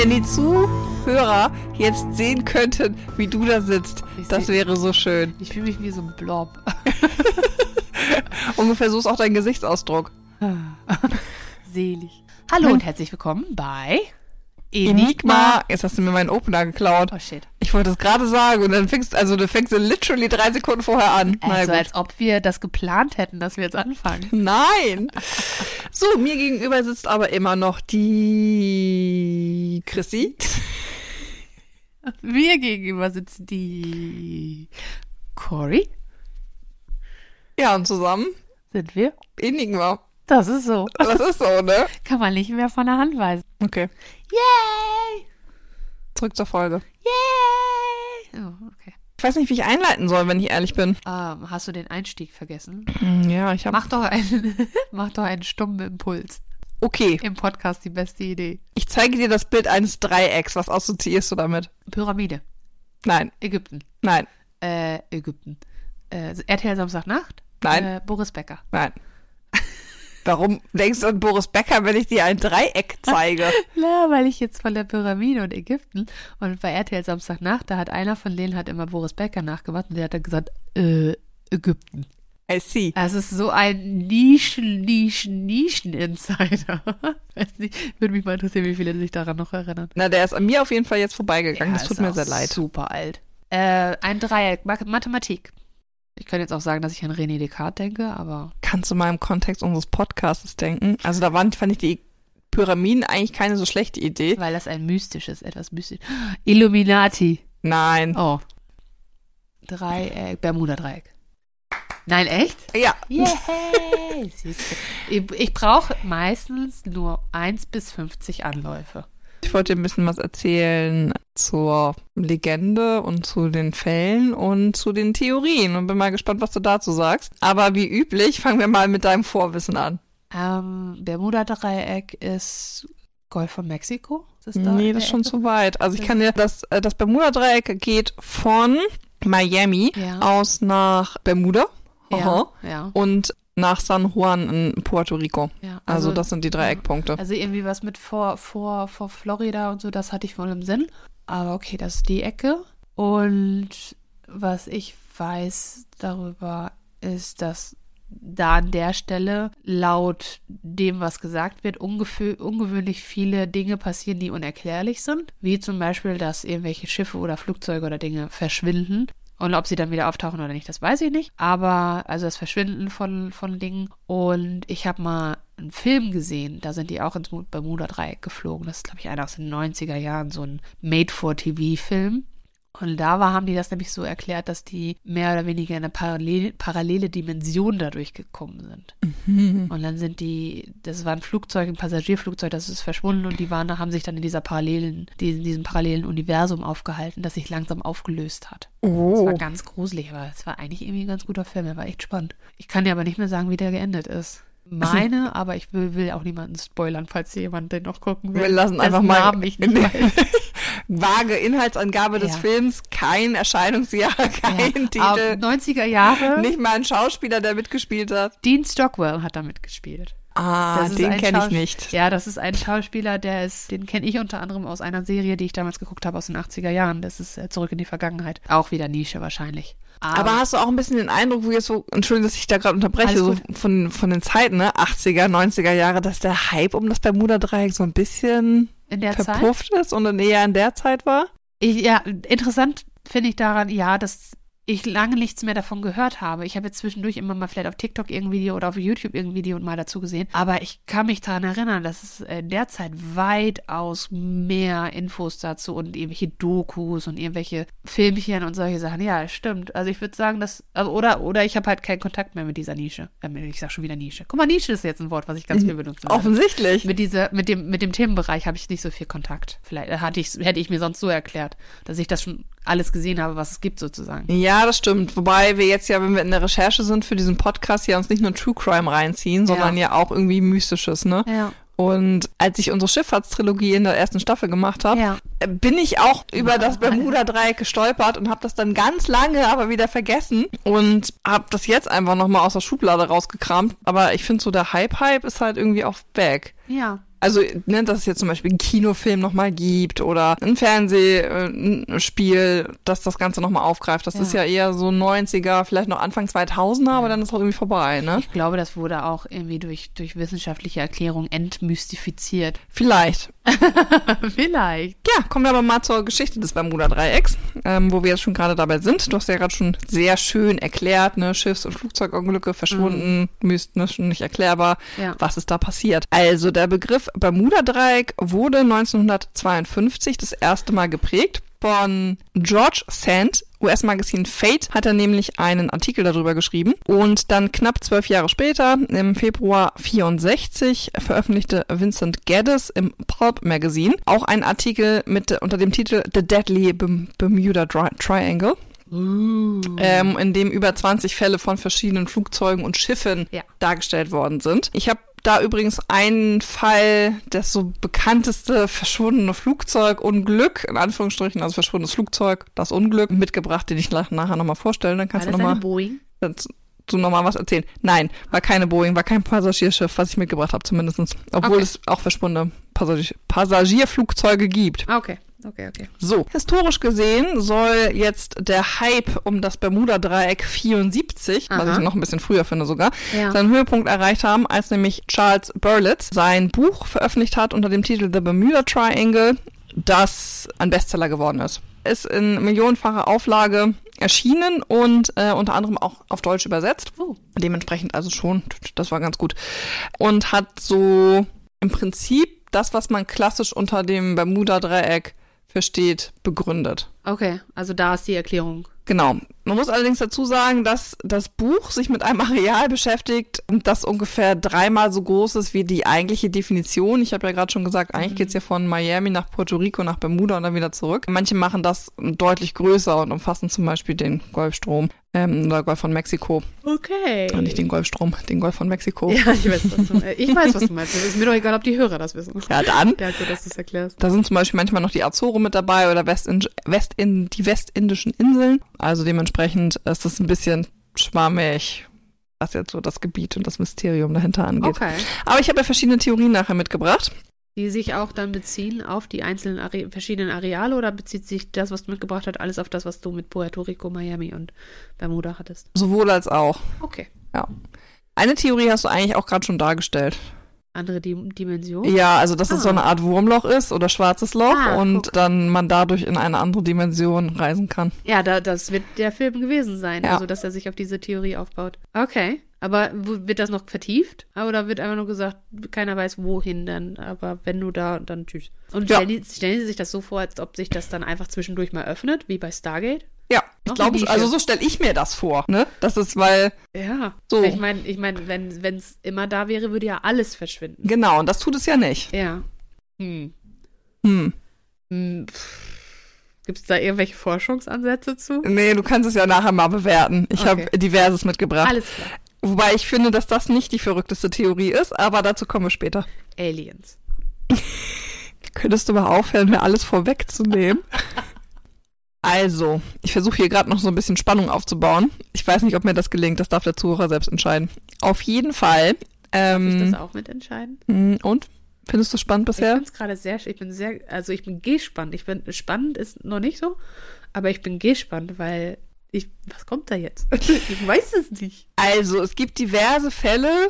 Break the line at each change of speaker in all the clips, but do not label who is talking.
wenn die Zuhörer jetzt sehen könnten, wie du da sitzt,
Ich
das
seh-
wäre so schön.
Ich fühle mich wie so ein Blob.
Ungefähr so ist auch dein Gesichtsausdruck.
Selig. Hallo und herzlich willkommen bei
Enigma. Jetzt hast du mir meinen Opener geklaut.
Oh shit.
Ich wollte es gerade sagen und dann fängst, also du fängst literally drei Sekunden vorher an.
Also als ob wir das geplant hätten, dass wir jetzt anfangen.
Nein. So, mir gegenüber sitzt aber immer noch die Chrissy.
Mir gegenüber sitzt die Cory.
Ja, und zusammen
Sind wir?
Enigma.
Das ist so.
Das ist so, ne?
Kann man nicht mehr von der Hand weisen.
Okay,
Yay!
zurück zur Folge.
Yay! Oh, okay.
Ich weiß nicht, wie ich einleiten soll, wenn ich ehrlich bin.
Ähm, hast du den Einstieg vergessen?
Ja, ich habe.
Mach doch einen, mach doch einen stummen Impuls.
Okay,
Im Podcast die beste Idee.
ich zeige dir das Bild eines Dreiecks. Was assoziierst du damit?
Pyramide.
Nein,
Ägypten.
nein,
Äh, Ägypten. Äh, RTL Samstagnacht.
Nein.
Äh, Boris Becker.
nein. Warum denkst du an Boris Becker, wenn ich dir ein Dreieck zeige?
Ja, weil ich jetzt von der Pyramide und Ägypten und bei RTL Samstagnacht, da hat einer von denen hat immer Boris Becker nachgemacht und der hat dann gesagt, äh, Ägypten.
I see.
Es ist so ein Nischen, Nischen, Nischen-Insider. Weiß nicht, würde mich mal interessieren, wie viele sich daran noch erinnern.
Na, der ist an mir auf jeden Fall jetzt vorbeigegangen. das
ist
tut mir sehr leid.
Super alt. Äh, ein Dreieck, Ma- Mathematik. Ich könnte jetzt auch sagen, dass ich an René Descartes denke, aber
Kannst du mal im Kontext unseres Podcasts denken? Also da waren, fand ich die Pyramiden eigentlich keine so schlechte Idee.
weil das ein mystisches, etwas mystisch. Illuminati.
Nein.
Oh. Dreieck, Bermuda-Dreieck. Nein, echt?
Ja.
Ich, ich brauche meistens nur 1 bis 50 Anläufe.
Ich wollte dir ein bisschen was erzählen zur Legende und zu den Fällen und zu den Theorien und bin mal gespannt, was du dazu sagst. Aber wie üblich, fangen wir mal mit deinem Vorwissen an.
Ähm, Bermuda-Dreieck ist Golf von Mexiko? Das da
nee, das ist schon
Ecke?
zu weit. Also ich kann dir, das, äh, das Bermuda-Dreieck geht von Miami
Ja.
aus nach Bermuda Aha.
Ja, ja,
und nach San Juan in Puerto Rico.
ja.
Also, das sind die drei Eckpunkte.
Also irgendwie was mit vor, vor, vor Florida und so, das hatte ich wohl im Sinn. Aber okay, das ist die Ecke. Und was ich weiß darüber ist, dass da an der Stelle laut dem, was gesagt wird, ungewöhnlich viele Dinge passieren, die unerklärlich sind. Wie zum Beispiel, dass irgendwelche Schiffe oder Flugzeuge oder Dinge verschwinden. Und ob sie dann wieder auftauchen oder nicht, das weiß ich nicht. Aber also das Verschwinden von, von Dingen. Und ich habe mal einen Film gesehen, da sind die auch ins Bermuda-Dreieck geflogen. Das ist, glaube ich, einer aus den 90er Jahren, so ein Made-for-TV-Film. Und da war, haben die das nämlich so erklärt, dass die mehr oder weniger in eine parallele, parallele Dimension dadurch gekommen sind. Und dann sind die, das war ein Flugzeug, ein Passagierflugzeug, das ist verschwunden und die waren, haben sich dann in dieser parallelen, in diesem parallelen Universum aufgehalten, das sich langsam aufgelöst hat. Das
Oh.
war ganz gruselig, aber es war eigentlich irgendwie ein ganz guter Film, der war echt spannend. Ich kann dir aber nicht mehr sagen, wie der geendet ist. Meine, aber ich will, will auch niemanden spoilern, falls jemand den noch gucken will.
Wir lassen einfach mal
Namen ich nicht weiß.
vage Inhaltsangabe des
Ja.
Films, kein Erscheinungsjahr, kein
Ja, aber
Titel,
90er Jahre.
nicht mal ein Schauspieler, der mitgespielt hat.
Dean Stockwell hat da mitgespielt.
Ah, den kenne ich nicht.
Ja, das ist ein Schauspieler, der ist, den kenne ich unter anderem aus einer Serie, die ich damals geguckt habe aus den 80er Jahren. Das ist äh, Zurück in die Vergangenheit. Auch wieder Nische wahrscheinlich.
Aber hast du auch ein bisschen den Eindruck, wo jetzt so, Entschuldigung, dass ich da gerade unterbreche, so von, von den Zeiten, ne, 80er, 90er Jahre, dass der Hype um das Bermuda-Dreieck so ein bisschen
in der Zeit?
verpufft ist und dann eher in der Zeit war?
Ich, ja, interessant finde ich daran, ja, dass ich lange nichts mehr davon gehört habe. Ich habe jetzt zwischendurch immer mal vielleicht auf TikTok irgendein Video oder auf YouTube irgendein Video und mal dazu gesehen. Aber ich kann mich daran erinnern, dass es in der Zeit weitaus mehr Infos dazu und irgendwelche Dokus und irgendwelche Filmchen und solche Sachen. Ja, stimmt. Also ich würde sagen, dass, also oder, oder ich habe halt keinen Kontakt mehr mit dieser Nische. Ähm, Ich sag schon wieder Nische. Guck mal, Nische ist jetzt ein Wort, was ich ganz viel benutze.
Offensichtlich.
Mit dieser, mit dem, mit dem Themenbereich habe ich nicht so viel Kontakt. Vielleicht äh, hatte ich, hätte ich mir sonst so erklärt, dass ich das schon alles gesehen habe, was es gibt sozusagen.
Ja, das stimmt. Wobei wir jetzt ja, wenn wir in der Recherche sind für diesen Podcast, ja uns nicht nur True Crime reinziehen, sondern ja, auch irgendwie Mystisches, ne?
Ja.
Und als ich unsere Schifffahrtstrilogie in der ersten Staffel gemacht habe,
Ja.
bin ich auch über das Bermuda-Dreieck gestolpert und habe das dann ganz lange aber wieder vergessen und habe das jetzt einfach nochmal aus der Schublade rausgekramt. Aber ich finde so, der Hype-Hype ist halt irgendwie auch back.
Ja.
Also, ne, dass es jetzt zum Beispiel einen Kinofilm nochmal gibt oder ein Fernsehspiel, dass das Ganze nochmal aufgreift. Das
Ja.
ist ja eher so 90er, vielleicht noch Anfang 2000er, aber dann ist auch irgendwie vorbei, ne?
Ich glaube, das wurde auch irgendwie durch, durch wissenschaftliche Erklärung entmystifiziert.
Vielleicht.
Vielleicht.
Ja, kommen wir aber mal zur Geschichte des Bermuda-Dreiecks, ähm, wo wir jetzt schon gerade dabei sind. Du hast ja gerade schon sehr schön erklärt, ne, Schiffs- und Flugzeugunglücke verschwunden, mystisch nicht erklärbar.
Ja.
Was ist da passiert? Also der Begriff Bermuda-Dreieck wurde 1952 das erste Mal geprägt. Von George Sand, US-Magazin Fate, hat er nämlich einen Artikel darüber geschrieben. Und dann knapp zwölf Jahre später, im Februar 64, veröffentlichte Vincent Geddes im Pulp Magazine auch einen Artikel mit unter dem Titel The Deadly Berm- Bermuda Tri Triangle. Ähm, in dem über 20 Fälle von verschiedenen Flugzeugen und Schiffen
Ja.
dargestellt worden sind. Ich habe da übrigens einen Fall, das so bekannteste verschwundene Flugzeugunglück, in Anführungsstrichen, also verschwundenes Flugzeug, das Unglück, mitgebracht, den ich nach- nachher nochmal vorstellen. Dann
War
kannst
das
du nochmal
Boeing?
dazu nochmal was erzählen. Nein, war keine Boeing, war kein Passagierschiff, was ich mitgebracht habe zumindestens. Obwohl
Okay.
es auch verschwundene Passagier Passagierflugzeuge gibt.
Ah, Okay, okay, okay.
So, historisch gesehen soll jetzt der Hype um das Bermuda-Dreieck 74, was
Aha.
ich noch ein bisschen früher finde sogar,
Ja.
seinen Höhepunkt erreicht haben, als nämlich Charles Berlitz sein Buch veröffentlicht hat unter dem Titel The Bermuda Triangle, das ein Bestseller geworden ist. Ist in millionenfacher Auflage erschienen und äh, unter anderem auch auf Deutsch übersetzt.
Oh.
Dementsprechend also schon, das war ganz gut. Und hat so im Prinzip das, was man klassisch unter dem Bermuda-Dreieck versteht, begründet.
Okay, also da ist die Erklärung.
Genau. Man muss allerdings dazu sagen, dass das Buch sich mit einem Areal beschäftigt, das ungefähr dreimal so groß ist wie die eigentliche Definition. Ich habe ja gerade schon gesagt, eigentlich geht's ja von Miami nach Puerto Rico, nach Bermuda und dann wieder zurück. Manche machen das deutlich größer und umfassen zum Beispiel den Golfstrom ähm, oder Golf von Mexiko.
Okay.
Äh, Nicht den Golfstrom, den Golf von Mexiko.
Ja, ich weiß, was du meinst. Ich weiß, was du meinst. Es ist mir doch egal, ob die Hörer das wissen.
Ja, dann.
Ja, gut, dass du es erklärst.
Da sind zum Beispiel manchmal noch die Azoren mit dabei oder Westin Westin die westindischen Inseln. Also dementsprechend ist es ein bisschen schwammig, was jetzt so das Gebiet und das Mysterium dahinter angeht.
Okay.
Aber ich habe ja verschiedene Theorien nachher mitgebracht.
Die sich auch dann beziehen auf die einzelnen Are verschiedenen Areale oder bezieht sich das, was du mitgebracht hast, alles auf das, was du mit Puerto Rico, Miami und Bermuda hattest?
Sowohl als auch.
Okay.
Eine Theorie hast du eigentlich auch gerade schon dargestellt.
Andere Dim Dimension?
Ja, also dass es so
Ah.
eine Art Wurmloch ist oder schwarzes Loch
Ah,
und
guck.
dann man dadurch in eine andere Dimension reisen kann.
Ja, da, das wird der Film gewesen sein,
Ja.
also dass er sich auf diese Theorie aufbaut. Okay. Aber wird das noch vertieft? Oder wird einfach nur gesagt, keiner weiß wohin dann, aber wenn du da, dann tschüss. Und
Ja.
stellen, die, stellen Sie sich das so vor, als ob sich das dann einfach zwischendurch mal öffnet, wie bei Stargate?
Ja, ich glaube, also so stelle ich mir das vor, ne? Das ist, weil,
Ja.
So.
Ich meine, ich mein, wenn es immer da wäre, würde ja alles verschwinden.
genau, und das tut es ja nicht.
Ja. Hm.
Hm.
Hm. Gibt es da irgendwelche Forschungsansätze zu?
Nee, du kannst es ja nachher mal bewerten. Ich
Okay.
habe diverses mitgebracht.
Alles klar.
Wobei ich finde, dass das nicht die verrückteste Theorie ist, aber dazu kommen wir später.
Aliens.
Könntest du mal aufhören, mir alles vorwegzunehmen? Also, ich versuche hier gerade noch so ein bisschen Spannung aufzubauen. Ich weiß nicht, ob mir das gelingt, das darf der Zuhörer selbst entscheiden. Auf jeden Fall.
Darf ich
Ähm,
das auch mitentscheiden?
mh, und? Findest du es spannend
Ich
bisher?
finde es gerade sehr, ich bin sehr, also ich bin gespannt. Ich bin, spannend ist noch nicht so, aber ich bin gespannt, weil ich, was kommt da jetzt? ich weiß es nicht.
Also, es gibt diverse Fälle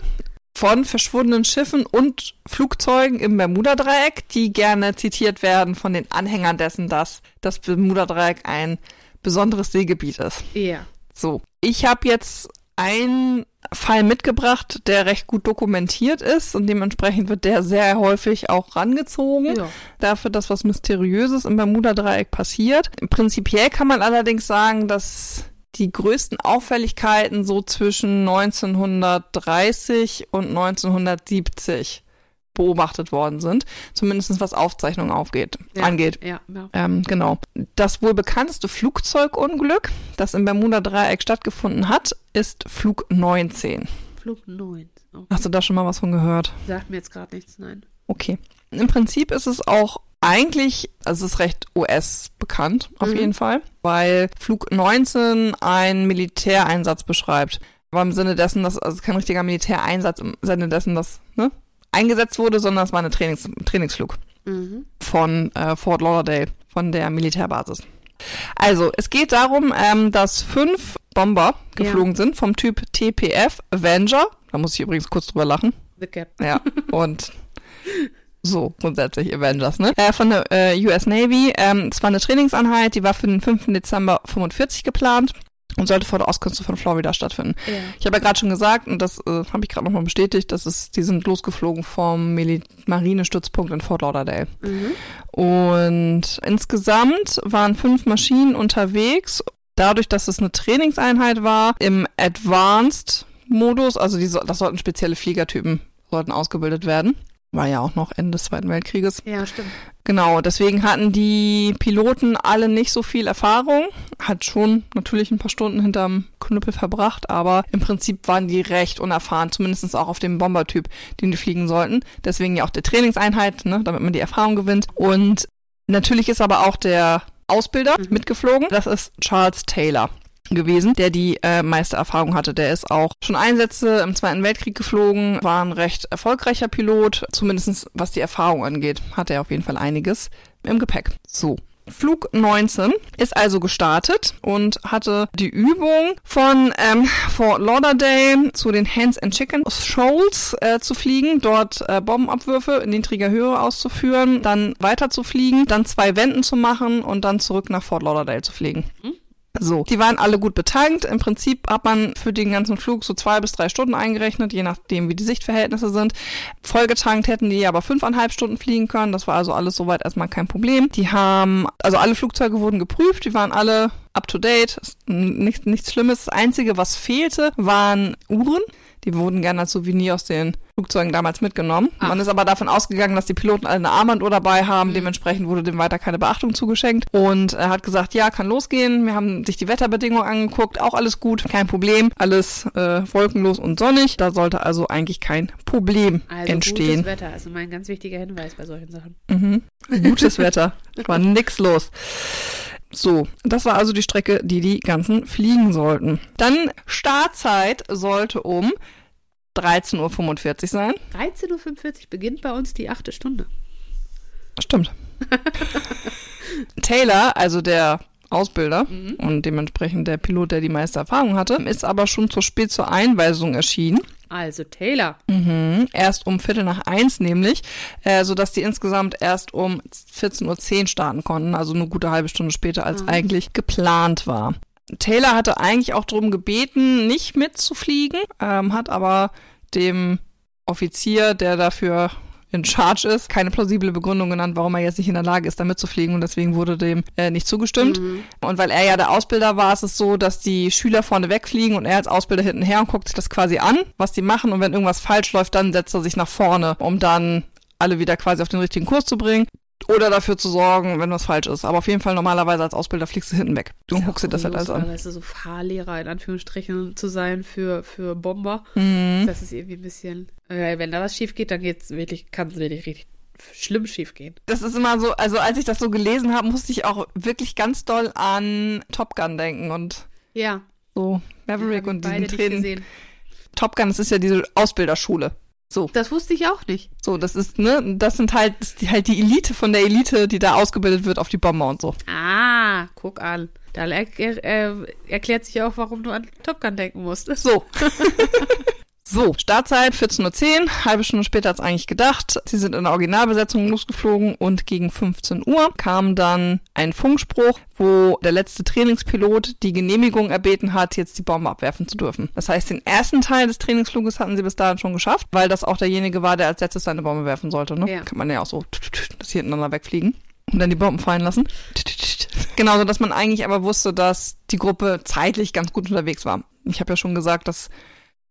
von verschwundenen Schiffen und Flugzeugen im Bermuda-Dreieck, die gerne zitiert werden von den Anhängern dessen, dass das Bermuda-Dreieck ein besonderes Seegebiet ist.
Ja.
So, ich habe jetzt einen Fall mitgebracht, der recht gut dokumentiert ist und dementsprechend wird der sehr häufig auch rangezogen
Ja.
dafür, dass was Mysteriöses im Bermuda-Dreieck passiert. Prinzipiell kann man allerdings sagen, dass die größten Auffälligkeiten so zwischen 1930 und 1970 beobachtet worden sind, zumindest was Aufzeichnungen aufgeht,
Ja.
angeht.
Ja, ja.
Ähm, genau. Das wohl bekannteste Flugzeugunglück, das im Bermuda-Dreieck stattgefunden hat, ist Flug 19.
Flug 9. Okay.
Hast du da schon mal was von gehört?
Sagt mir jetzt gerade nichts, nein.
Okay. Im Prinzip ist es auch eigentlich, also es ist recht US bekannt, auf
Mhm.
jeden Fall, weil Flug 19 einen Militäreinsatz beschreibt. Aber im Sinne dessen, dass, also kein richtiger Militäreinsatz, im Sinne dessen, dass, ne? Eingesetzt wurde, sondern es war ein Trainings Trainingsflug
Mhm.
von äh, Fort Lauderdale, von der Militärbasis. Also, es geht darum, ähm, dass fünf Bomber geflogen sind vom Typ TPF Avenger. Da muss ich übrigens kurz drüber lachen.
The Cap.
Ja, und so grundsätzlich Avengers, ne? Äh, von der äh, US Navy. Ähm, es war eine Trainingseinheit, die war für den 5. Dezember 45 geplant und sollte vor der Ostküste von Florida stattfinden.
Ja.
Ich habe ja gerade schon gesagt, und das äh, habe ich gerade nochmal bestätigt, dass es, die sind losgeflogen vom Mili Marinestützpunkt in Fort Lauderdale.
Mhm.
Und insgesamt waren fünf Maschinen unterwegs. Dadurch, dass es eine Trainingseinheit war, im Advanced-Modus, also die, das sollten spezielle Fliegertypen, sollten ausgebildet werden. War ja auch noch Ende des Zweiten Weltkrieges.
Ja, stimmt.
Genau, deswegen hatten die Piloten alle nicht so viel Erfahrung. Hat schon natürlich ein paar Stunden hinterm Knüppel verbracht, aber im Prinzip waren die recht unerfahren, zumindest auch auf dem Bombertyp, den die fliegen sollten. Deswegen ja auch der Trainingseinheit, ne, damit man die Erfahrung gewinnt. Und natürlich ist aber auch der Ausbilder
Mhm.
mitgeflogen. Das ist Charles Taylor gewesen, der die äh, meiste Erfahrung hatte. Der ist auch schon Einsätze im Zweiten Weltkrieg geflogen, war ein recht erfolgreicher Pilot, zumindest was die Erfahrung angeht, hatte er auf jeden Fall einiges im Gepäck. So. Flug 19 ist also gestartet und hatte die Übung von ähm, Fort Lauderdale zu den Hands and Chicken Shoals äh, zu fliegen, dort äh, Bombenabwürfe in niedriger Höhe auszuführen, dann weiter zu fliegen, dann zwei Wenden zu machen und dann zurück nach Fort Lauderdale zu fliegen. So, die waren alle gut betankt. Im Prinzip hat man für den ganzen Flug so zwei bis drei Stunden eingerechnet, je nachdem, wie die Sichtverhältnisse sind. Vollgetankt hätten die aber fünfeinhalb Stunden fliegen können. Das war also alles soweit erstmal kein Problem. Die haben, also alle Flugzeuge wurden geprüft, die waren alle up to date. Nichts, nichts Schlimmes. Das Einzige, was fehlte, waren Uhren. Die wurden gerne als Souvenir aus den Flugzeugen damals mitgenommen.
Ach.
Man ist aber davon ausgegangen, dass die Piloten alle eine Armbanduhr dabei haben. Dementsprechend wurde dem weiter keine Beachtung zugeschenkt. Und er hat gesagt, ja, kann losgehen. Wir haben sich die Wetterbedingungen angeguckt. Auch alles gut, kein Problem. Alles äh, wolkenlos und sonnig. Da sollte also eigentlich kein Problem
Also
entstehen.
gutes Wetter, also mein ganz wichtiger Hinweis bei solchen Sachen.
Mhm. Gutes Wetter. War nix los. So, das war also die Strecke, die die ganzen fliegen sollten. Dann Startzeit sollte um 13.45 Uhr sein.
13.45 Uhr beginnt bei uns die achte Stunde.
Stimmt. Taylor, also der Ausbilder
Mhm.
und dementsprechend der Pilot, der die meiste Erfahrung hatte, ist aber schon zu spät zur Einweisung erschienen.
Also Taylor.
Mhm, erst um Viertel nach eins nämlich, äh, sodass die insgesamt erst um 14.10 Uhr starten konnten, also eine gute halbe Stunde später, als
Mhm.
eigentlich geplant war. Taylor hatte eigentlich auch darum gebeten, nicht mitzufliegen, ähm, hat aber dem Offizier, der dafür in Charge ist, keine plausible Begründung genannt, warum er jetzt nicht in der Lage ist, da mitzufliegen und deswegen wurde dem äh, nicht zugestimmt.
Mhm.
Und weil er ja der Ausbilder war, ist es so, dass die Schüler vorne wegfliegen und er als Ausbilder hinten her und guckt sich das quasi an, was die machen. Und wenn irgendwas falsch läuft, dann setzt er sich nach vorne, um dann alle wieder quasi auf den richtigen Kurs zu bringen. Oder dafür zu sorgen, wenn was falsch ist. Aber auf jeden Fall normalerweise als Ausbilder fliegst du hinten weg. Du
Ist ja
guckst dir das halt alles an.
Weißt du, so Fahrlehrer in Anführungsstrichen zu sein für, für Bomber.
Mhm.
Das ist irgendwie ein bisschen. Äh, wenn da was schief geht, dann geht's wirklich, kann es wirklich richtig schlimm schief gehen.
Das ist immer so, also als ich das so gelesen habe, musste ich auch wirklich ganz doll an Top Gun denken und
Ja.
so Maverick
haben
und diesen Tränen. Top Gun, das ist ja diese Ausbilderschule. So,
Das wusste ich auch nicht.
so, das ist, ne, das sind halt, das ist die, halt die Elite von der Elite, die da ausgebildet wird auf die Bomber und so.
Ah, guck an. Da er, äh, erklärt sich auch, warum du an Top Gun denken musst.
So. So, Startzeit 14.10 Uhr, halbe Stunde später als eigentlich gedacht. Sie sind in der Originalbesetzung losgeflogen und gegen 15 Uhr kam dann ein Funkspruch, wo der letzte Trainingspilot die Genehmigung erbeten hat, jetzt die Bombe abwerfen zu dürfen. Das heißt, den ersten Teil des Trainingsfluges hatten sie bis dahin schon geschafft, weil das auch derjenige war, der als letztes seine Bombe werfen sollte. Ne?
Ja.
Kann man ja auch so, dass sie hintereinander wegfliegen und dann die Bomben fallen lassen. Genauso, dass man eigentlich aber wusste, dass die Gruppe zeitlich ganz gut unterwegs war. Ich habe ja schon gesagt, dass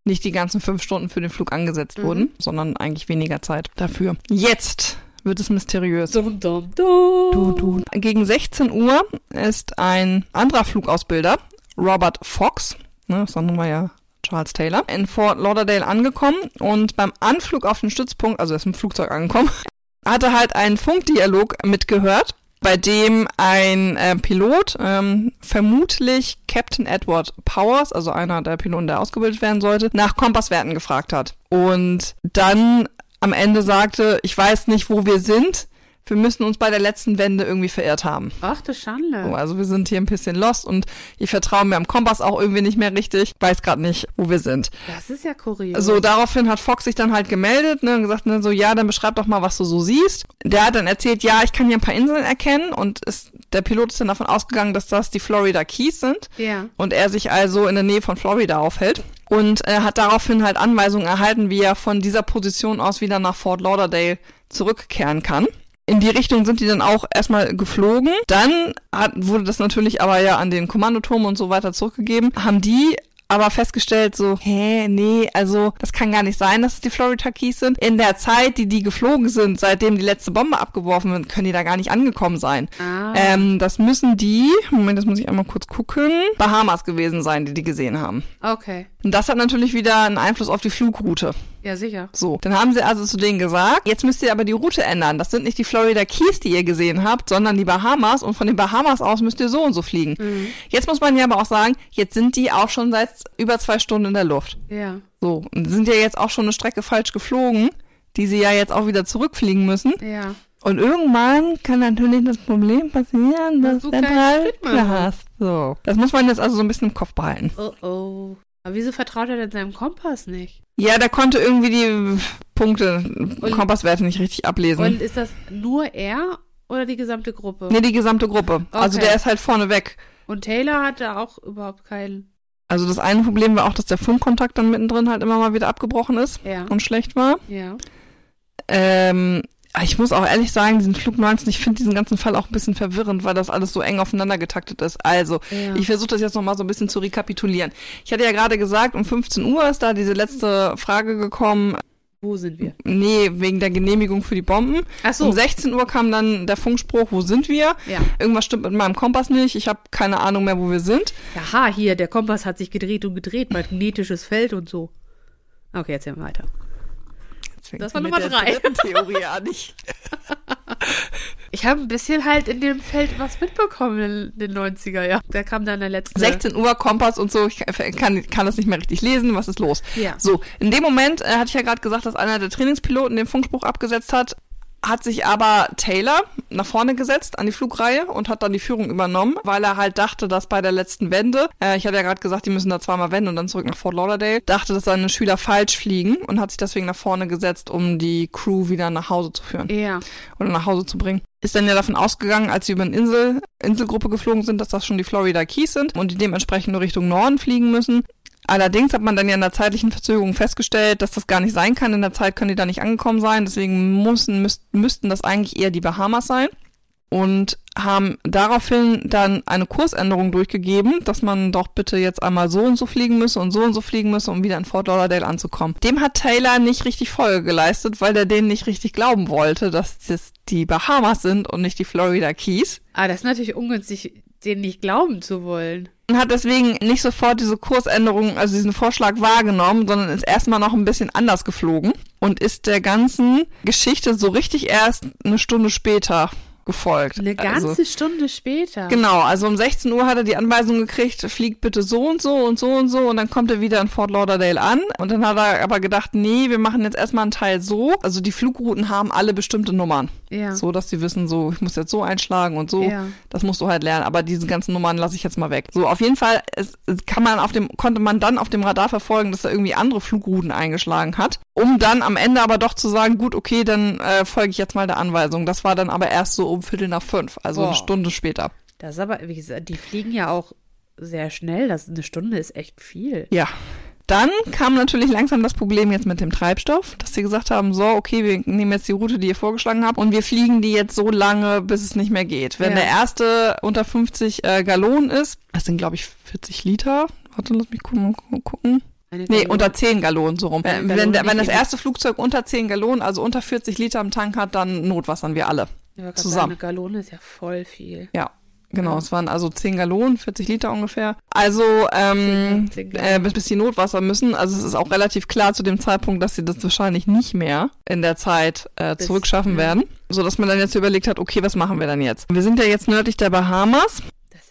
nicht die ganzen fünf Stunden für den Flug angesetzt
Mhm.
wurden, sondern eigentlich weniger Zeit dafür. Jetzt wird es mysteriös.
Dum, dum, dum.
Du, du. Gegen 16 Uhr ist ein anderer Flugausbilder, Robert Fox, ne, das war ja Charles Taylor, in Fort Lauderdale angekommen und beim Anflug auf den Stützpunkt, also er ist im Flugzeug angekommen, hatte halt einen Funkdialog mitgehört, bei dem ein äh, Pilot, ähm, vermutlich Captain Edward Powers, also einer der Piloten, der ausgebildet werden sollte, nach Kompasswerten gefragt hat. Und dann am Ende sagte, ich weiß nicht, wo wir sind. Wir müssen uns bei der letzten Wende irgendwie verirrt haben.
Ach du Schande.
So, also wir sind hier ein bisschen lost und ich vertraue mir am Kompass auch irgendwie nicht mehr richtig. Weiß gerade nicht, wo wir sind.
Das ist ja kurios.
So, daraufhin hat Fox sich dann halt gemeldet ne, und gesagt, ne, so, ja, dann beschreib doch mal, was du so siehst. Der hat dann erzählt, ja, ich kann hier ein paar Inseln erkennen und ist, der Pilot ist dann davon ausgegangen, dass das die Florida Keys sind.
Ja.
Und er sich also in der Nähe von Florida aufhält. Und er hat daraufhin halt Anweisungen erhalten, wie er von dieser Position aus wieder nach Fort Lauderdale zurückkehren kann. In die Richtung sind die dann auch erstmal geflogen. Dann hat, wurde das natürlich aber ja an den Kommandoturm und so weiter zurückgegeben. Haben die aber festgestellt, so, hä, nee, also das kann gar nicht sein, dass es die Florida Keys sind. In der Zeit, die die geflogen sind, seitdem die letzte Bombe abgeworfen wird, können die da gar nicht angekommen sein.
Ah.
Ähm, das müssen die, Moment, das muss ich einmal kurz gucken, Bahamas gewesen sein, die die gesehen haben.
Okay.
Und das hat natürlich wieder einen Einfluss auf die Flugroute.
Ja, sicher.
So, dann haben sie also zu denen gesagt, jetzt müsst ihr aber die Route ändern. Das sind nicht die Florida Keys, die ihr gesehen habt, sondern die Bahamas und von den Bahamas aus müsst ihr so und so fliegen. Jetzt muss man ja aber auch sagen, jetzt sind die auch schon seit über zwei Stunden in der Luft.
Ja.
So, und sind ja jetzt auch schon eine Strecke falsch geflogen, die sie ja jetzt auch wieder zurückfliegen müssen.
Ja.
Und irgendwann kann natürlich das Problem passieren, dass
du keinen
hast. So. Das muss man jetzt also so ein bisschen im Kopf behalten.
Oh oh. Aber wieso vertraut er denn seinem Kompass nicht?
Ja, der konnte irgendwie die Punkte, Kompasswerte nicht richtig ablesen.
Und ist das nur er oder die gesamte Gruppe?
nee, die gesamte Gruppe. Also
Okay.
der ist halt vorne weg.
Und Taylor hatte auch überhaupt keinen.
Also das eine Problem war auch, dass der Funkkontakt dann mittendrin halt immer mal wieder abgebrochen ist
Ja.
und schlecht war.
Ja.
Ähm, ich muss auch ehrlich sagen, diesen Flug 19, ich finde diesen ganzen Fall auch ein bisschen verwirrend, weil das alles so eng aufeinander getaktet ist. Also,
Ja.
ich versuche das jetzt nochmal so ein bisschen zu rekapitulieren. Ich hatte ja gerade gesagt, um 15 Uhr ist da diese letzte Frage gekommen,
Wo sind wir?
nee, wegen der Genehmigung für die Bomben.
Ach so.
Um 16 Uhr kam dann der Funkspruch, wo sind wir?
Ja.
Irgendwas stimmt mit meinem Kompass nicht, ich habe keine Ahnung mehr, wo wir sind.
Aha, hier, der Kompass hat sich gedreht und gedreht, magnetisches Feld und so. Okay, erzähl mal weiter.
Jetzt fängt
Das war Nummer drei.
Theorie an. Ich,
Ich habe ein bisschen halt in dem Feld was mitbekommen in den 90er, ja. Da kam dann der letzte.
16 Uhr, Kompass und so, ich kann, kann das nicht mehr richtig lesen, was ist los?
Ja.
So, in dem Moment, äh, hatte ich ja gerade gesagt, dass einer der Trainingspiloten den Funkspruch abgesetzt hat, hat sich aber Taylor nach vorne gesetzt an die Flugreihe und hat dann die Führung übernommen, weil er halt dachte, dass bei der letzten Wende, äh, ich hatte ja gerade gesagt, die müssen da zweimal wenden und dann zurück nach Fort Lauderdale, dachte, dass seine Schüler falsch fliegen und hat sich deswegen nach vorne gesetzt, um die Crew wieder nach Hause zu führen
Ja.
oder nach Hause zu bringen. Ist dann ja davon ausgegangen, als sie über eine Insel, Inselgruppe geflogen sind, dass das schon die Florida Keys sind und die dementsprechend nur Richtung Norden fliegen müssen. Allerdings hat man dann ja in der zeitlichen Verzögerung festgestellt, dass das gar nicht sein kann. In der Zeit können die da nicht angekommen sein. Deswegen müssen, müsst, müssten das eigentlich eher die Bahamas sein. Und haben daraufhin dann eine Kursänderung durchgegeben, dass man doch bitte jetzt einmal so und so fliegen müsse und so und so fliegen müsse, um wieder in Fort Lauderdale anzukommen. Dem hat Taylor nicht richtig Folge geleistet, weil er denen nicht richtig glauben wollte, dass das die Bahamas sind und nicht die Florida Keys.
Ah, das ist natürlich ungünstig, denen nicht glauben zu wollen.
Und hat deswegen nicht sofort diese Kursänderung, also diesen Vorschlag wahrgenommen, sondern ist erstmal noch ein bisschen anders geflogen und ist der ganzen Geschichte so richtig erst eine Stunde später gefolgt.
Eine ganze
also,
Stunde später.
Genau, also um 16 Uhr hat er die Anweisung gekriegt, fliegt bitte so und so und so und so und dann kommt er wieder in Fort Lauderdale an und dann hat er aber gedacht, nee, wir machen jetzt erstmal einen Teil so. Also die Flugrouten haben alle bestimmte Nummern.
Ja.
So, dass sie wissen, so, ich muss jetzt so einschlagen und so.
Ja.
Das musst du halt lernen, aber diese ganzen Nummern lasse ich jetzt mal weg. So, auf jeden Fall es, es kann man auf dem, konnte man dann auf dem Radar verfolgen, dass er irgendwie andere Flugrouten eingeschlagen hat, um dann am Ende aber doch zu sagen, gut, okay, dann äh, folge ich jetzt mal der Anweisung. Das war dann aber erst so um Viertel nach fünf, also eine
Boah.
Stunde später.
Das ist aber, wie gesagt, die fliegen ja auch sehr schnell. Das eine Stunde ist echt viel.
Ja. Dann kam natürlich langsam das Problem jetzt mit dem Treibstoff, dass sie gesagt haben, so, okay, wir nehmen jetzt die Route, die ihr vorgeschlagen habt und wir fliegen die jetzt so lange, bis es nicht mehr geht. Wenn
Ja.
der erste unter 50 äh, Gallonen ist, das sind glaube ich 40 Liter. Warte, lass mich gucken. gucken.
Eine
Nee, unter 10 Gallonen, so rum. Äh, wenn,
nicht
wenn das erste Flugzeug unter 10 Gallonen, also unter 40 Liter im Tank hat, dann notwassern wir alle.
Gerade
zusammen.
Eine Gallone ist ja voll viel.
Ja, genau. Es waren also 10 Gallonen, 40 Liter ungefähr. Also, ähm,
10 10 Gallonen.
äh, bis, bis die Notwasser müssen. Also es ist auch relativ klar zu dem Zeitpunkt, dass sie das wahrscheinlich nicht mehr in der Zeit äh,
Bis-
zurückschaffen
ja.
werden. So dass man dann jetzt überlegt hat, okay, was machen wir dann jetzt? Wir sind ja jetzt nördlich der Bahamas.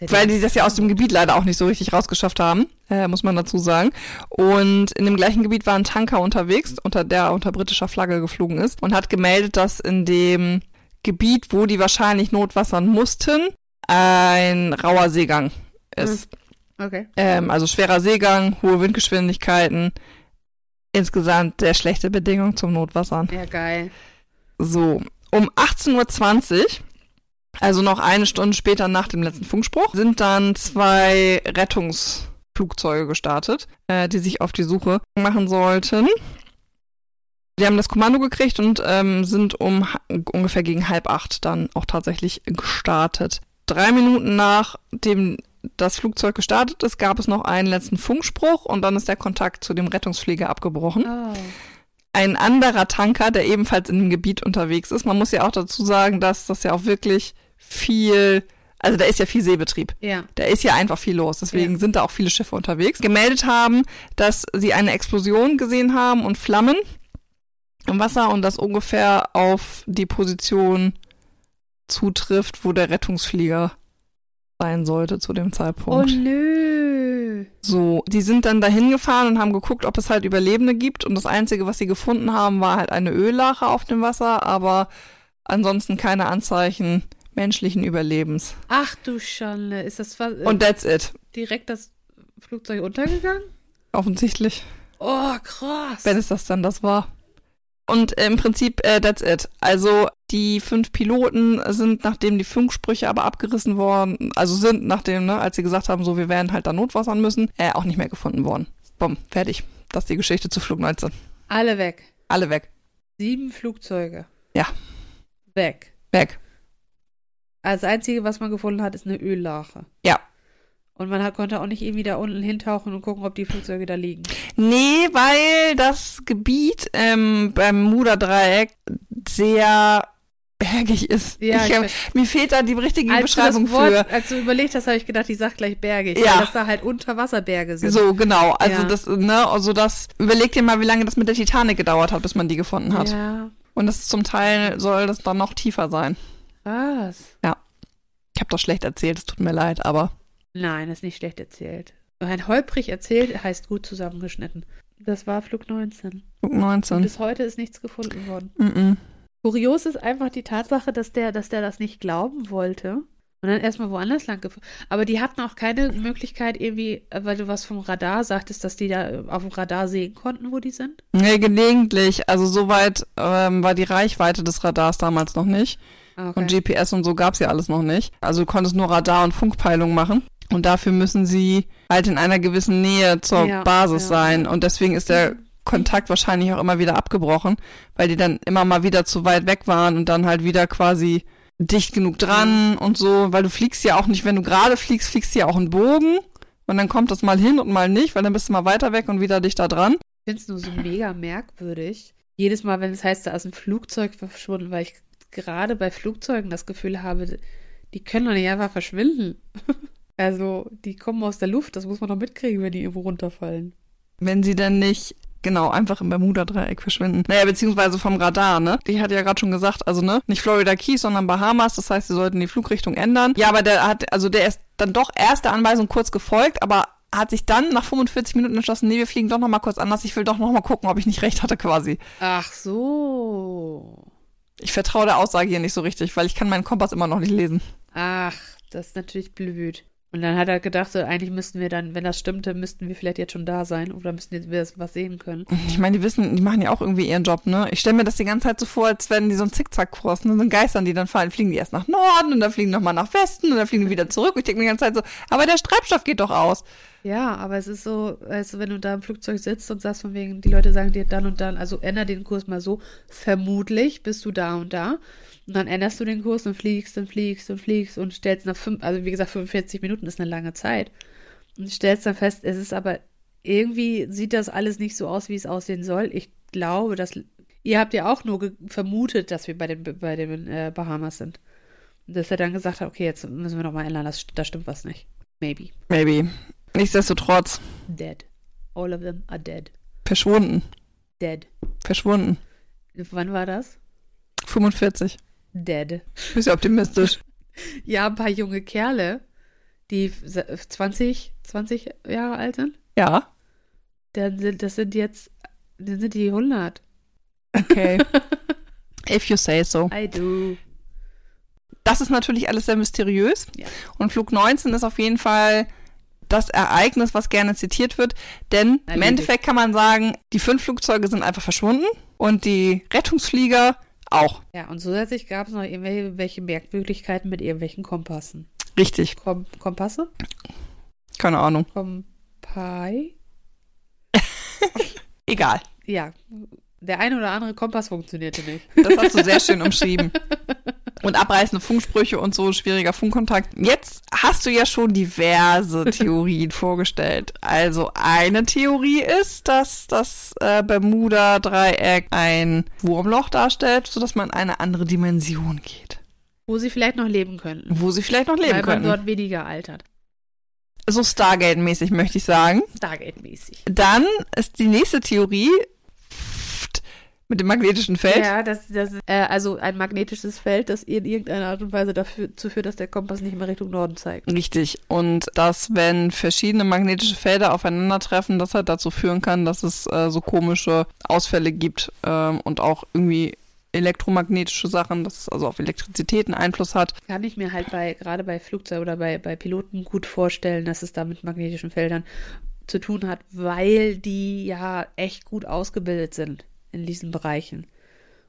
Weil die das ja aus dem Gebiet leider auch nicht so richtig rausgeschafft haben, äh, muss man dazu sagen. Und in dem gleichen Gebiet war ein Tanker unterwegs, unter der unter britischer Flagge geflogen ist und hat gemeldet, dass in dem Gebiet, wo die wahrscheinlich notwassern mussten, ein rauer Seegang ist.
Okay.
Ähm, also schwerer Seegang, hohe Windgeschwindigkeiten, insgesamt sehr schlechte Bedingungen zum Notwassern.
Ja, geil.
So, um 18.20 Uhr, also noch eine Stunde später nach dem letzten Funkspruch, sind dann zwei Rettungsflugzeuge gestartet, äh, die sich auf die Suche machen sollten. Die haben das Kommando gekriegt und ähm, sind um ungefähr gegen halb acht dann auch tatsächlich gestartet. Drei Minuten nachdem das Flugzeug gestartet ist, gab es noch einen letzten Funkspruch und dann ist der Kontakt zu dem Rettungsflieger abgebrochen
Oh.
ein anderer Tanker, der ebenfalls in dem Gebiet unterwegs ist. Man muss ja auch dazu sagen, dass das ja auch wirklich viel, also da ist ja viel Seebetrieb.
Ja.
Da ist ja einfach viel los, deswegen
Ja.
sind da auch viele Schiffe unterwegs. Gemeldet haben, dass sie eine Explosion gesehen haben und Flammen im Wasser und das ungefähr auf die Position zutrifft, wo der Rettungsflieger sein sollte zu dem
Oh
Zeitpunkt.
nö.
So, die sind dann dahin gefahren und haben geguckt, ob es halt Überlebende gibt. Und das Einzige, was sie gefunden haben, war halt eine Öllache auf dem Wasser, aber ansonsten keine Anzeichen menschlichen Überlebens.
Ach du Schande. Ist das was, äh,
Und that's it.
direkt das Flugzeug untergegangen?
Offensichtlich.
Oh, krass.
Wenn es das dann das war. Und im Prinzip, äh, that's it. Also die fünf Piloten sind, nachdem die Funksprüche aber abgerissen worden, also sind, nachdem, ne, als sie gesagt haben, so, wir werden halt da notwassern müssen, äh, auch nicht mehr gefunden worden. Bumm, fertig. Das ist die Geschichte zu Flug 19.
Alle weg.
Alle weg.
Sieben Flugzeuge.
Ja.
Weg.
Weg.
Also das Einzige, was man gefunden hat, ist eine Öllache.
Ja.
Und man hat, konnte auch nicht irgendwie da unten hintauchen und gucken, ob die Flugzeuge da liegen.
Nee, weil das Gebiet ähm, beim Muderdreieck sehr bergig ist.
Ja,
ich,
ich
mir fehlt da die richtige
Als du
Beschreibung
das Wort,
für.
als du überlegt hast, habe ich gedacht, die sagt gleich bergig.
Ja.
Weil das da halt Unterwasserberge sind.
So, genau. Also
Ja.
das, ne, also das, überleg dir mal, wie lange das mit der Titanic gedauert hat, bis man die gefunden hat.
Ja.
Und das zum Teil soll das dann noch tiefer sein.
Was?
Ich habe das schlecht erzählt, es tut mir leid, aber
Nein, ist nicht schlecht erzählt. Ein holprig erzählt heißt gut zusammengeschnitten. Das war Flug 19.
Flug
Und
19.
bis heute ist nichts gefunden worden.
Mm -mm.
Kurios ist einfach die Tatsache, dass der, dass der das nicht glauben wollte und dann erstmal woanders lang gefahren. Aber die hatten auch keine Möglichkeit irgendwie, weil du was vom Radar sagtest, dass die da auf dem Radar sehen konnten, wo die sind.
Nee, gelegentlich. Also soweit ähm, war die Reichweite des Radars damals noch nicht.
Ah,
Und GPS und so gab's ja alles noch nicht. Also du konntest nur Radar- und Funkpeilung machen. Und dafür müssen sie halt in einer gewissen Nähe zur
Ja,
Basis
ja.
sein. Und deswegen ist der Kontakt wahrscheinlich auch immer wieder abgebrochen, weil die dann immer mal wieder zu weit weg waren und dann halt wieder quasi dicht genug dran und so, weil du fliegst ja auch nicht, wenn du gerade fliegst, fliegst du ja auch einen Bogen und dann kommt das mal hin und mal nicht, weil dann bist du mal weiter weg und wieder dichter dran.
Ich finde es nur so mega merkwürdig. Jedes Mal, wenn es heißt, da ist ein Flugzeug verschwunden, weil ich gerade bei Flugzeugen das Gefühl habe, die können doch nicht einfach verschwinden. Also, die kommen aus der Luft, das muss man doch mitkriegen, wenn die irgendwo runterfallen.
wenn sie denn nicht genau einfach im Bermuda-Dreieck verschwinden. Naja, beziehungsweise vom Radar, ne? Die hat ja gerade schon gesagt, also ne, nicht Florida Keys, sondern Bahamas. Das heißt, sie sollten die Flugrichtung ändern. Ja, aber der hat, also der ist dann doch erst der Anweisung kurz gefolgt, aber hat sich dann nach 45 Minuten entschlossen, nee, wir fliegen doch noch mal kurz anders. Ich will doch noch mal gucken, ob ich nicht recht hatte quasi.
Ach so.
Ich vertraue der Aussage hier nicht so richtig, weil ich kann meinen Kompass immer noch nicht lesen.
Ach, das ist natürlich blöd. Und dann hat er gedacht, so, eigentlich müssten wir dann, wenn das stimmte, müssten wir vielleicht jetzt schon da sein oder müssten jetzt wir was sehen können.
Ich meine, die wissen, die machen ja auch irgendwie ihren Job, ne? Ich stelle mir das die ganze Zeit so vor, als wenn die so einen Zickzackkurs, ne? So ein Geistern, die dann fallen, fliegen die erst nach Norden und dann fliegen nochmal nach Westen und dann fliegen die wieder zurück. Und ich denke mir die ganze Zeit so, aber der Treibstoff geht doch aus.
Ja, aber es ist so, also wenn du da im Flugzeug sitzt und sagst von wegen, die Leute sagen dir dann und dann, also änder den Kurs mal so, vermutlich bist du da und da. Und dann änderst du den Kurs und fliegst und fliegst und fliegst und stellst nach fünf, also wie gesagt, 45 Minuten ist eine lange Zeit. Und stellst dann fest, es ist aber, irgendwie sieht das alles nicht so aus, wie es aussehen soll. Ich glaube, dass, ihr habt ja auch nur vermutet, dass wir bei den, bei den äh, Bahamas sind. Und dass er dann gesagt hat, okay, jetzt müssen wir nochmal ändern, da stimmt was nicht. Maybe.
Maybe. Nichtsdestotrotz,
Dead. All of them are dead.
verschwunden.
Dead.
Verschwunden.
Wann war das?
45.
Dead.
Bist ja optimistisch.
Ja, ein paar junge Kerle, die 20, 20 Jahre alt sind,
Ja.
dann sind, das sind jetzt, dann sind die 100.
Okay. If you say so.
I do.
Das ist natürlich alles sehr mysteriös.
Ja.
Und Flug 19 ist auf jeden Fall das Ereignis, was gerne zitiert wird. Denn im
Erledigt.
Endeffekt kann man sagen, die fünf Flugzeuge sind einfach verschwunden und die Rettungsflieger auch.
Ja, und zusätzlich gab es noch irgendwelche welche Merkwürdigkeiten mit irgendwelchen Kompassen.
Richtig.
Kom Kompasse?
Keine Ahnung.
Kompai?
Egal.
Ja, der eine oder andere Kompass funktionierte nicht.
Das hast du sehr schön umschrieben. Und abreißende Funksprüche und so, schwieriger Funkkontakt. Jetzt hast du ja schon diverse Theorien vorgestellt. Also eine Theorie ist, dass das äh, Bermuda-Dreieck ein Wurmloch darstellt, sodass man in eine andere Dimension geht.
Wo sie vielleicht noch leben könnten.
Wo sie vielleicht noch leben
weil man
können.
dort weniger altert.
So Stargate-mäßig möchte ich sagen.
Stargate-mäßig.
Dann ist die nächste Theorie mit dem magnetischen Feld.
Ja, das, das äh, also ein magnetisches Feld, das in irgendeiner Art und Weise dafür zu führt, dass der Kompass nicht mehr Richtung Norden zeigt.
Richtig. Und dass, wenn verschiedene magnetische Felder aufeinandertreffen, das halt dazu führen kann, dass es äh, so komische Ausfälle gibt ähm, und auch irgendwie elektromagnetische Sachen, dass es also auf Elektrizität einen Einfluss hat.
Kann ich mir halt bei, gerade bei Flugzeugen oder bei, bei Piloten gut vorstellen, dass es da mit magnetischen Feldern zu tun hat, weil die ja echt gut ausgebildet sind in diesen Bereichen.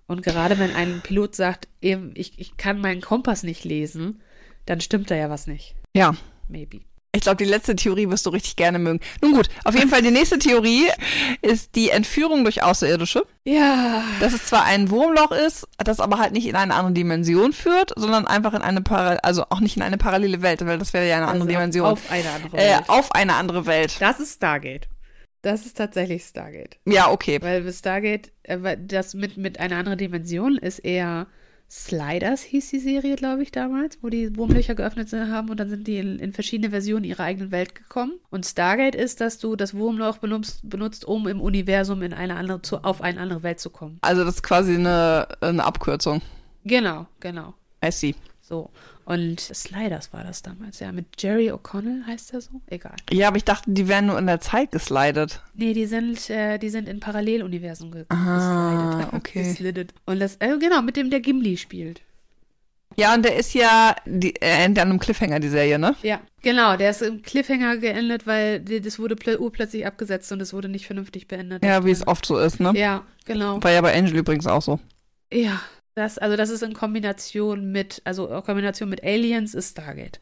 Und gerade wenn ein Pilot sagt, eben, ich, ich kann meinen Kompass nicht lesen, dann stimmt da ja was nicht.
Ja.
Maybe.
Ich glaube, die letzte Theorie wirst du richtig gerne mögen. Nun gut, auf jeden Fall die nächste Theorie ist die Entführung durch Außerirdische.
Ja.
Dass es zwar ein Wurmloch ist, das aber halt nicht in eine andere Dimension führt, sondern einfach in eine Paral also auch nicht in eine parallele Welt, weil das wäre ja eine andere
Also
Dimension.
Auf eine andere
äh,
Welt.
auf eine andere Welt.
Das ist Stargate. Das ist tatsächlich Stargate.
Ja, okay.
Weil Stargate, äh, das mit, mit einer anderen Dimension ist eher Sliders hieß die Serie, glaube ich, damals, wo die Wurmlöcher geöffnet sind, haben und dann sind die in, in verschiedene Versionen ihrer eigenen Welt gekommen. Und Stargate ist, dass du das Wurmloch benutzt, benutzt um im Universum in eine andere, zu, auf eine andere Welt zu kommen.
Also das ist quasi eine, eine Abkürzung.
Genau, genau.
I see.
So. Und Sliders war das damals, ja. Mit Jerry O'Connell heißt er so? Egal.
Ja, aber ich dachte, die wären nur in der Zeit geslidet.
Nee, die sind, äh, die sind in Paralleluniversen ge
Ah,
geslidet.
okay.
Geslidet. Und das, äh, genau, mit dem der Gimli spielt.
Ja, und der ist ja, die, er endet an einem Cliffhanger, die Serie, ne?
Ja, genau, der ist im Cliffhanger geendet, weil die- das wurde plö urplötzlich abgesetzt und es wurde nicht vernünftig beendet.
Ja, wie es oft so ist, ne?
Ja, genau.
War ja bei Angel übrigens auch so.
Ja, das, also das ist in Kombination mit, also in Kombination mit Aliens ist Stargate.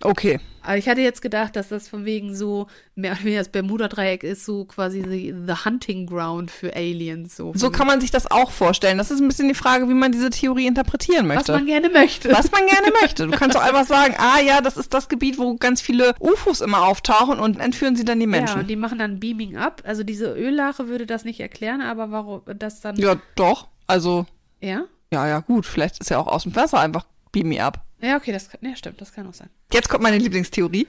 Okay.
Aber ich hatte jetzt gedacht, dass das von wegen so, mehr oder weniger das Bermuda-Dreieck ist so quasi the, the Hunting Ground für Aliens. So,
So kann man sich das auch vorstellen. Das ist ein bisschen die Frage, wie man diese Theorie interpretieren
Was
möchte.
man gerne möchte.
Was man gerne möchte. Du kannst auch einfach sagen, ah ja, das ist das Gebiet, wo ganz viele UFOs immer auftauchen und entführen sie dann die
Ja,
Menschen.
und die machen dann Beaming up. Also diese Öllache würde das nicht erklären, aber warum das dann.
Ja, doch. Also,
Ja?
ja, ja, gut. Vielleicht ist ja auch aus dem Wasser einfach Beam me up.
Ja, okay, das kann, ja, stimmt, das kann auch sein.
Jetzt kommt meine Lieblingstheorie.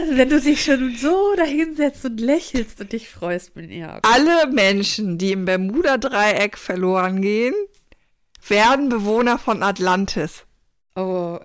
Also, wenn du dich schon so dahinsetzt und lächelst und dich freust, bin ich ja.
Alle Menschen, die im Bermuda-Dreieck verloren gehen, werden Bewohner von Atlantis.
Oh,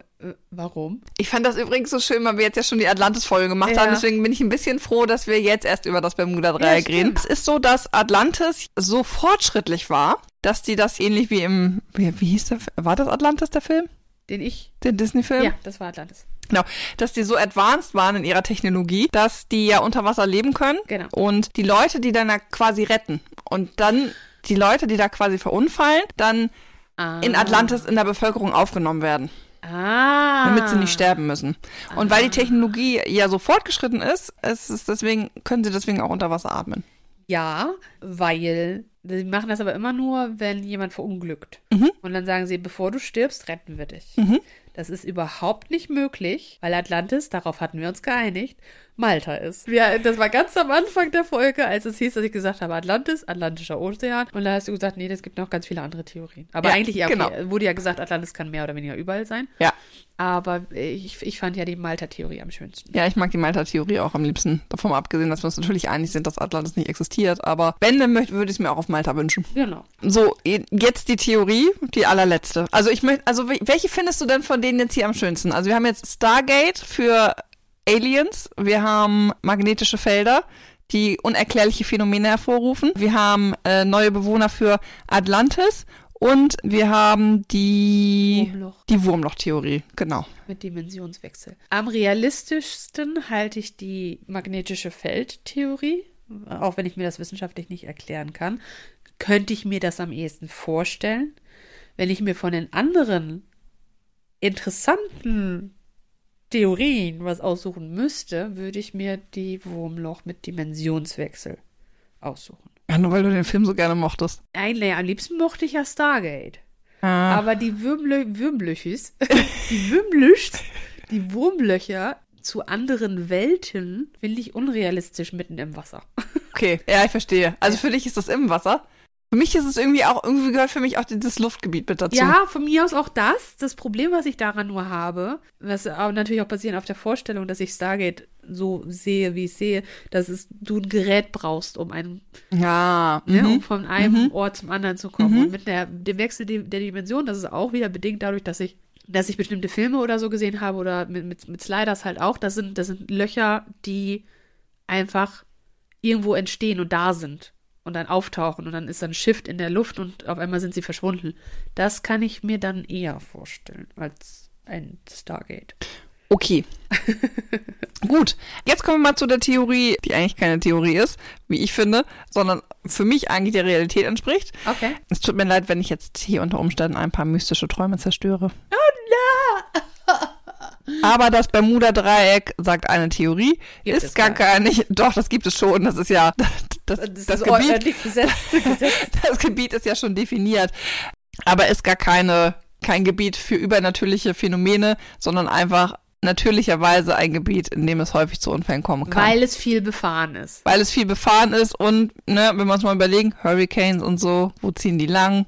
warum?
Ich fand das übrigens so schön, weil wir jetzt ja schon die Atlantis-Folge gemacht
Ja.
haben. Deswegen bin ich ein bisschen froh, dass wir jetzt erst über das Bermuda-Dreieck
Ja,
reden. Es ist so, dass Atlantis so fortschrittlich war, dass die das ähnlich wie im, wie, wie hieß der, war das Atlantis, der Film?
Den ich.
Der Disney-Film?
Ja, das war Atlantis.
Genau, dass die so advanced waren in ihrer Technologie, dass die ja unter Wasser leben können.
Genau.
Und die Leute, die dann da quasi retten und dann die Leute, die da quasi verunfallen, dann
Ah.
in Atlantis in der Bevölkerung aufgenommen werden,
Ah.
damit sie nicht sterben müssen. Und weil die Technologie ja so fortgeschritten ist, ist es deswegen, können sie deswegen auch unter Wasser atmen.
Ja, weil sie machen das aber immer nur, wenn jemand verunglückt.
Mhm.
Und dann sagen sie, bevor du stirbst, retten wir dich.
Mhm.
Das ist überhaupt nicht möglich, weil Atlantis, darauf hatten wir uns geeinigt, Malta ist. Wir, das war ganz am Anfang der Folge, als es hieß, dass ich gesagt habe, Atlantis, Atlantischer Ozean. Und da hast du gesagt, nee, es gibt noch ganz viele andere Theorien. Aber
Ja,
eigentlich, ja, okay,
genau.
wurde ja gesagt, Atlantis kann mehr oder weniger überall sein.
Ja.
Aber ich, ich fand ja die Malta-Theorie am schönsten.
Ja, ich mag die Malta-Theorie auch am liebsten. Davon mal abgesehen, dass wir uns natürlich einig sind, dass Atlantis nicht existiert. Aber wenn, dann möchte, würde ich es mir auch auf Malta wünschen.
Genau.
So, jetzt die Theorie, die allerletzte. Also ich möchte, also wel- welche findest du denn von denen jetzt hier am schönsten? Also wir haben jetzt Stargate für Aliens, wir haben magnetische Felder, die unerklärliche Phänomene hervorrufen. Wir haben äh, neue Bewohner für Atlantis und wir haben die
Wurmloch.
die Wurmloch-Theorie. Genau.
Mit Dimensionswechsel. Am realistischsten halte ich die magnetische Feldtheorie, auch wenn ich mir das wissenschaftlich nicht erklären kann, könnte ich mir das am ehesten vorstellen. Wenn ich mir von den anderen interessanten Theorien was aussuchen müsste, würde ich mir die Wurmloch mit Dimensionswechsel aussuchen.
Ja, nur weil du den Film so gerne mochtest.
Eigentlich am liebsten mochte ich ja Stargate.
Ah,
Aber die Würmlö Würmlöchis, die Würmlöchs, die Wurmlöcher zu anderen Welten finde ich unrealistisch mitten im Wasser.
okay. Ja, ich verstehe. Also für dich ist das im Wasser. Für mich ist es irgendwie auch, irgendwie gehört für mich auch dieses Luftgebiet mit dazu.
Ja, von mir aus auch das. Das Problem, was ich daran nur habe, was aber natürlich auch basierend auf der Vorstellung, dass ich Stargate so sehe, wie ich sehe, dass es, du ein Gerät brauchst, um einen
Ja.
ne, um
Mhm.
von einem
Mhm.
Ort zum anderen zu kommen.
Mhm.
Und mit der, dem Wechsel der Dimension, das ist auch wieder bedingt dadurch, dass ich, dass ich bestimmte Filme oder so gesehen habe oder mit, mit, mit Sliders halt auch. Das sind, das sind Löcher, die einfach irgendwo entstehen und da sind und dann auftauchen und dann ist dann Shift in der Luft und auf einmal sind sie verschwunden. Das kann ich mir dann eher vorstellen als ein Stargate.
Okay. Gut, jetzt kommen wir mal zu der Theorie, die eigentlich keine Theorie ist, wie ich finde, sondern für mich eigentlich der Realität entspricht.
Okay.
Es tut mir leid, wenn ich jetzt hier unter Umständen ein paar mystische Träume zerstöre.
Oh
Aber das Bermuda-Dreieck, sagt eine Theorie,
Gibt
ist gar
gar
nicht. Doch, das gibt es schon. Das ist ja das, das,
Das,
Gebiet. Das Gebiet ist ja schon definiert, aber ist gar keine kein Gebiet für übernatürliche Phänomene, sondern einfach natürlicherweise ein Gebiet, in dem es häufig zu Unfällen kommen kann.
Weil es viel befahren ist.
Weil es viel befahren ist und, ne, wenn wir uns mal überlegen, Hurricanes und so, wo ziehen die lang?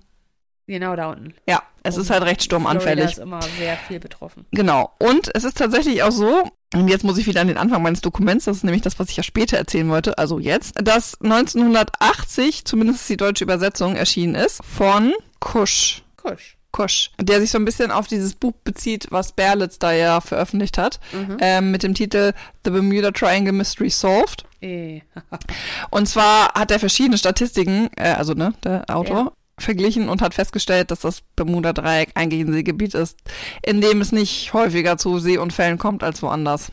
Genau da unten.
Ja, es ist halt recht sturmanfällig.
Florida ist immer sehr viel betroffen.
Genau. Und es ist tatsächlich auch so, und jetzt muss ich wieder an den Anfang meines Dokuments, das ist nämlich das, was ich ja später erzählen wollte, also jetzt, dass 1980, zumindest die deutsche Übersetzung, erschienen ist von Kusch.
Kusch.
Kusch, der sich so ein bisschen auf dieses Buch bezieht, was Berlitz da ja veröffentlicht hat,
Mhm.
ähm, mit dem Titel The Bermuda Triangle Mystery Solved.
Eh.
Und zwar hat er verschiedene Statistiken, äh, also ne, der Autor. Verglichen und hat festgestellt, dass das Bermuda-Dreieck eigentlich ein Seegebiet ist, in dem es nicht häufiger zu Seeunfällen kommt als woanders,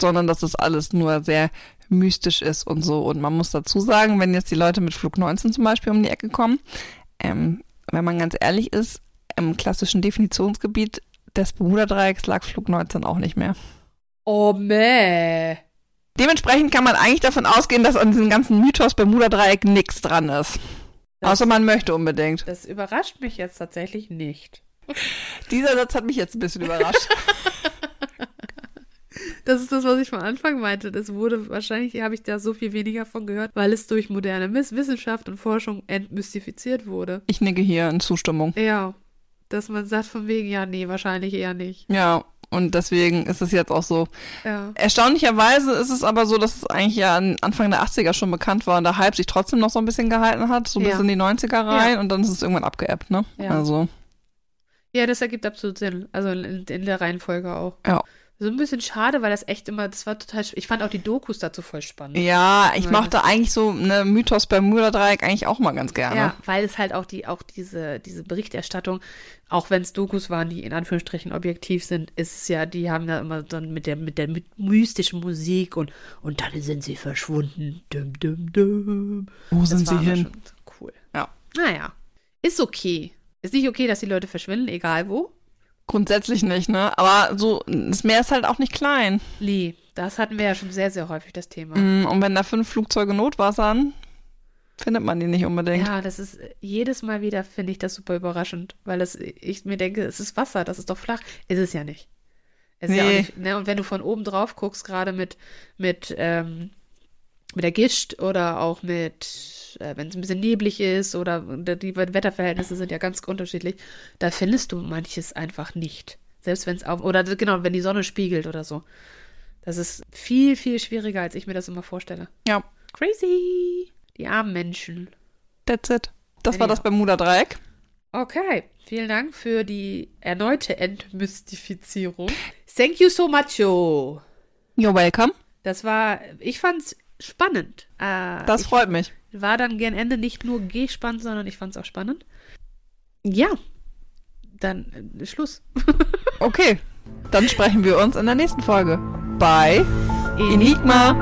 sondern dass das alles nur sehr mystisch ist und so. Und man muss dazu sagen, wenn jetzt die Leute mit Flug 19 zum Beispiel um die Ecke kommen, ähm, wenn man ganz ehrlich ist, im klassischen Definitionsgebiet des Bermuda-Dreiecks lag Flug 19 auch nicht mehr.
Oh, meh.
Dementsprechend kann man eigentlich davon ausgehen, dass an diesem ganzen Mythos Bermuda-Dreieck nichts dran ist.
Das,
Außer man möchte unbedingt.
das überrascht mich jetzt tatsächlich nicht.
Dieser Satz hat mich jetzt ein bisschen überrascht.
Das ist das, was ich von Anfang meinte. Das wurde wahrscheinlich, habe ich da so viel weniger von gehört, weil es durch moderne Wissenschaft und Forschung entmystifiziert wurde.
Ich nicke hier in Zustimmung.
Ja. Dass man sagt von wegen, ja, nee, wahrscheinlich eher nicht.
Ja, und deswegen ist es jetzt auch so.
Ja.
Erstaunlicherweise ist es aber so, dass es eigentlich ja an Anfang der 80er schon bekannt war und der Hype sich trotzdem noch so ein bisschen gehalten hat, so bis
Ja.
in die 90er rein
Ja.
und dann ist es irgendwann abgeebbt, ne?
Ja.
Also,
Ja, das ergibt absolut Sinn. Also in, in der Reihenfolge auch.
Ja.
So ein bisschen schade, weil das echt immer, das war total, ich fand auch die Dokus dazu voll spannend.
ja, ich
Ja,
mochte eigentlich so eine Mythos Bermuda-Dreieck eigentlich auch mal ganz gerne.
Ja, weil es halt auch die, auch diese, diese Berichterstattung, auch wenn es Dokus waren, die in Anführungsstrichen objektiv sind, ist es ja, die haben ja immer dann mit der, mit der my- mystischen Musik und, und dann sind sie verschwunden. Dum, dum, dum.
Wo
Das
sind sie hin?
Cool.
Ja.
Naja. Ist okay. Ist nicht okay, dass die Leute verschwinden, egal wo.
Grundsätzlich nicht, ne? Aber so, das Meer ist halt auch nicht klein.
Lee, das hatten wir ja schon sehr, sehr häufig, das Thema.
Mm, Und wenn da fünf Flugzeuge notwassern, findet man die nicht unbedingt.
Ja, das ist jedes Mal wieder finde ich das super überraschend, weil das, ich mir denke, es ist Wasser, das ist doch flach. Ist es ja nicht. Es ist ja auch
Nee.
nicht ne? Und wenn du von oben drauf guckst, gerade mit, mit, ähm, mit der Gischt oder auch mit, äh, wenn es ein bisschen neblig ist oder die Wetterverhältnisse sind ja ganz unterschiedlich, da findest du manches einfach nicht. Selbst wenn es auf, oder genau, wenn die Sonne spiegelt oder so. Das ist viel, viel schwieriger, als ich mir das immer vorstelle.
Ja,
Crazy! Die armen Menschen.
that's it. Das war das Bermuda-Dreieck.
Okay, vielen Dank für die erneute Entmystifizierung. Thank you so much, Joe.
You're welcome.
Das war, ich fand's spannend. Äh,
Das freut mich.
war dann gern Ende nicht nur gespannt, sondern ich fand's auch spannend. Ja, dann äh, Schluss.
Okay, dann sprechen wir uns in der nächsten Folge. Bei Enigma.